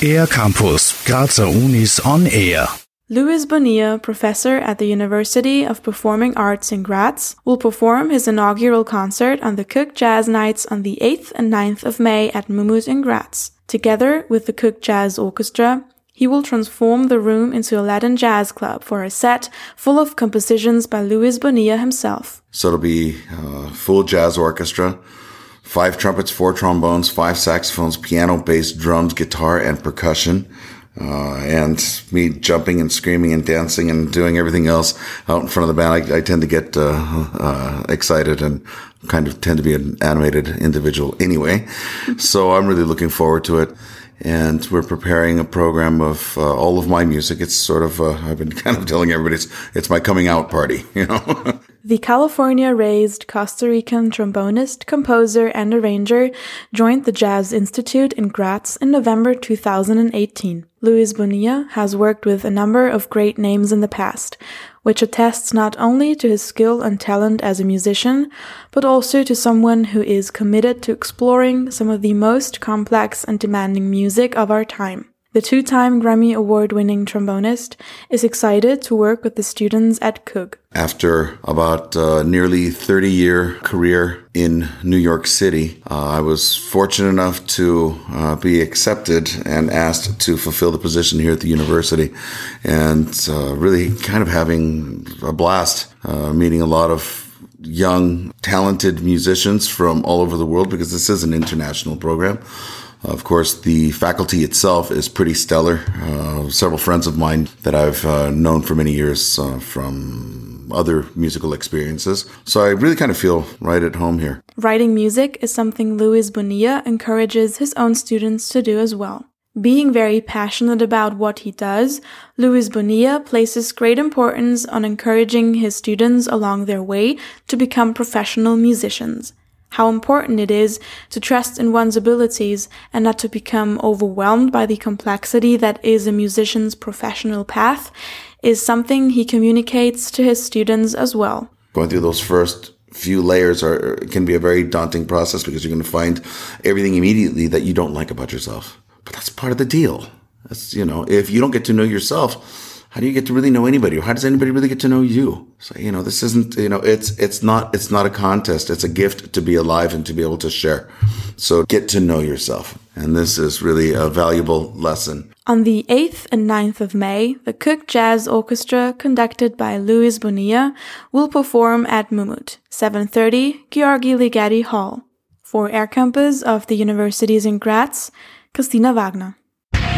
AirCampus, Grazer Unis on Air. Luis Bonilla, professor at the University of Performing Arts in Graz, will perform his inaugural concert on the KUG Jazz Nights on the 8th and 9th of May at MUMUTH in Graz. Together with the KUG Jazz Orchestra, he will transform the room into a Latin jazz club for a set full of compositions by Luis Bonilla himself. So it'll be a full jazz orchestra, five trumpets, four trombones, five saxophones, piano, bass, drums, guitar, and percussion. Uh, and me jumping and screaming and dancing and doing everything else out in front of the band. I, I tend to get uh, uh, excited and kind of tend to be an animated individual anyway. so I'm really looking forward to it. And we're preparing a program of uh, all of my music. It's sort of, uh, I've been kind of telling everybody it's, it's my coming out party, you know? The California raised Costa Rican trombonist, composer, and arranger joined the Jazz Institute in Graz in November 2018. Luis Bonilla has worked with a number of great names in the past, which attests not only to his skill and talent as a musician, but also to someone who is committed to exploring some of the most complex and demanding music of our time. The two-time Grammy Award-winning trombonist is excited to work with the students at KUG. After about uh, nearly 30 year career in New York City, uh, I was fortunate enough to uh, be accepted and asked to fulfill the position here at the university, and uh, really kind of having a blast, uh, meeting a lot of young, talented musicians from all over the world because this is an international program. Of course, the faculty itself is pretty stellar. Uh, several friends of mine that I've uh, known for many years uh, from other musical experiences. So I really kind of feel right at home here. Writing music is something Luis Bonilla encourages his own students to do as well. Being very passionate about what he does, Luis Bonilla places great importance on encouraging his students along their way to become professional musicians how important it is to trust in one's abilities and not to become overwhelmed by the complexity that is a musician's professional path is something he communicates to his students as well. Going through those first few layers are can be a very daunting process because you're going to find everything immediately that you don't like about yourself. But that's part of the deal. That's you know, if you don't get to know yourself, how do you get to really know anybody? Or How does anybody really get to know you? So, you know, this isn't, you know, it's, it's not, it's not a contest. It's a gift to be alive and to be able to share. So get to know yourself. And this is really a valuable lesson. On the 8th and 9th of May, the KUG Jazz Orchestra, conducted by Luis Bonilla, will perform at MUMUTH, 7.30, György Ligeti Hall. For AirCampus of the Universities in Graz, Christina Wagner.